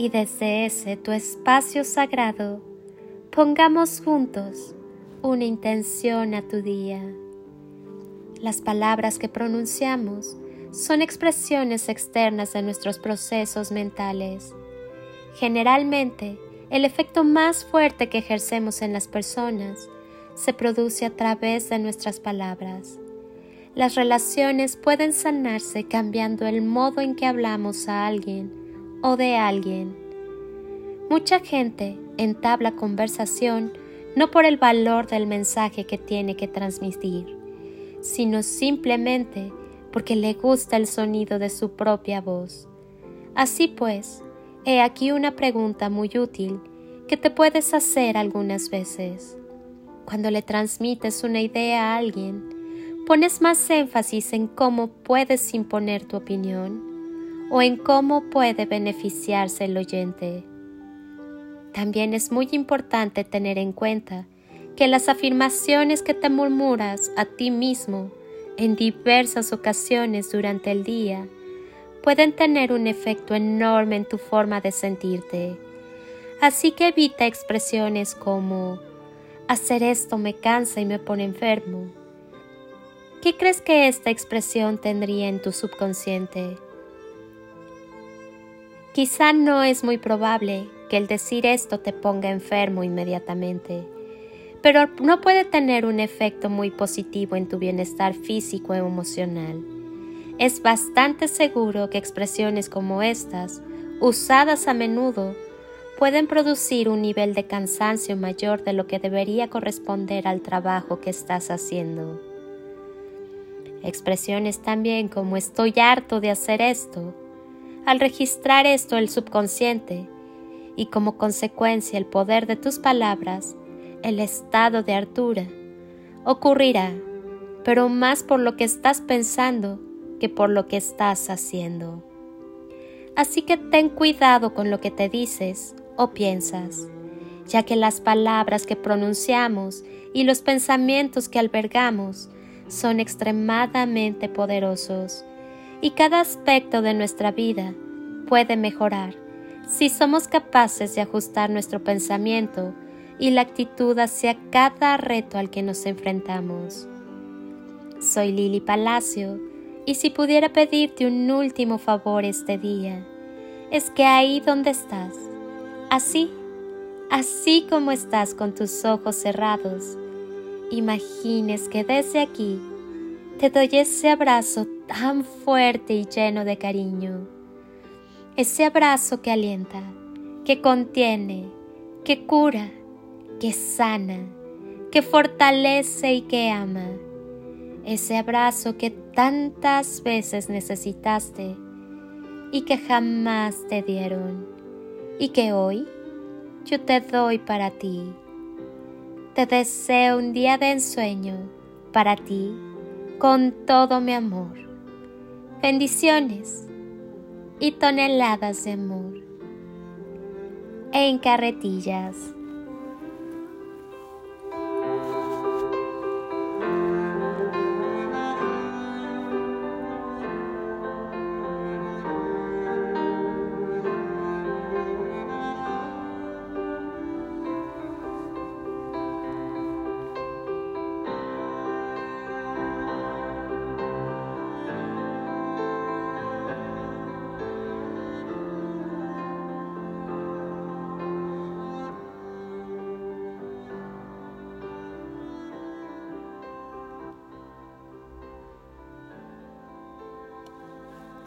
Y desde ese tu espacio sagrado, pongamos juntos una intención a tu día. Las palabras que pronunciamos son expresiones externas de nuestros procesos mentales. Generalmente, el efecto más fuerte que ejercemos en las personas se produce a través de nuestras palabras. Las relaciones pueden sanarse cambiando el modo en que hablamos a alguien o de alguien. Mucha gente entabla conversación no por el valor del mensaje que tiene que transmitir, sino simplemente porque le gusta el sonido de su propia voz. Así pues, he aquí una pregunta muy útil que te puedes hacer algunas veces. Cuando le transmites una idea a alguien, pones más énfasis en cómo puedes imponer tu opinión o en cómo puede beneficiarse el oyente. También es muy importante tener en cuenta que las afirmaciones que te murmuras a ti mismo en diversas ocasiones durante el día pueden tener un efecto enorme en tu forma de sentirte. Así que evita expresiones como hacer esto me cansa y me pone enfermo. ¿Qué crees que esta expresión tendría en tu subconsciente? Quizá no es muy probable que el decir esto te ponga enfermo inmediatamente pero no puede tener un efecto muy positivo en tu bienestar físico e emocional. Es bastante seguro que expresiones como estas, usadas a menudo, pueden producir un nivel de cansancio mayor de lo que debería corresponder al trabajo que estás haciendo. Expresiones también como estoy harto de hacer esto. Al registrar esto el subconsciente y como consecuencia el poder de tus palabras, el estado de Artura. Ocurrirá, pero más por lo que estás pensando que por lo que estás haciendo. Así que ten cuidado con lo que te dices o piensas, ya que las palabras que pronunciamos y los pensamientos que albergamos son extremadamente poderosos y cada aspecto de nuestra vida puede mejorar si somos capaces de ajustar nuestro pensamiento y la actitud hacia cada reto al que nos enfrentamos. Soy Lili Palacio y si pudiera pedirte un último favor este día, es que ahí donde estás, así, así como estás con tus ojos cerrados, imagines que desde aquí te doy ese abrazo tan fuerte y lleno de cariño, ese abrazo que alienta, que contiene, que cura, que sana, que fortalece y que ama. Ese abrazo que tantas veces necesitaste y que jamás te dieron y que hoy yo te doy para ti. Te deseo un día de ensueño para ti con todo mi amor. Bendiciones y toneladas de amor en carretillas.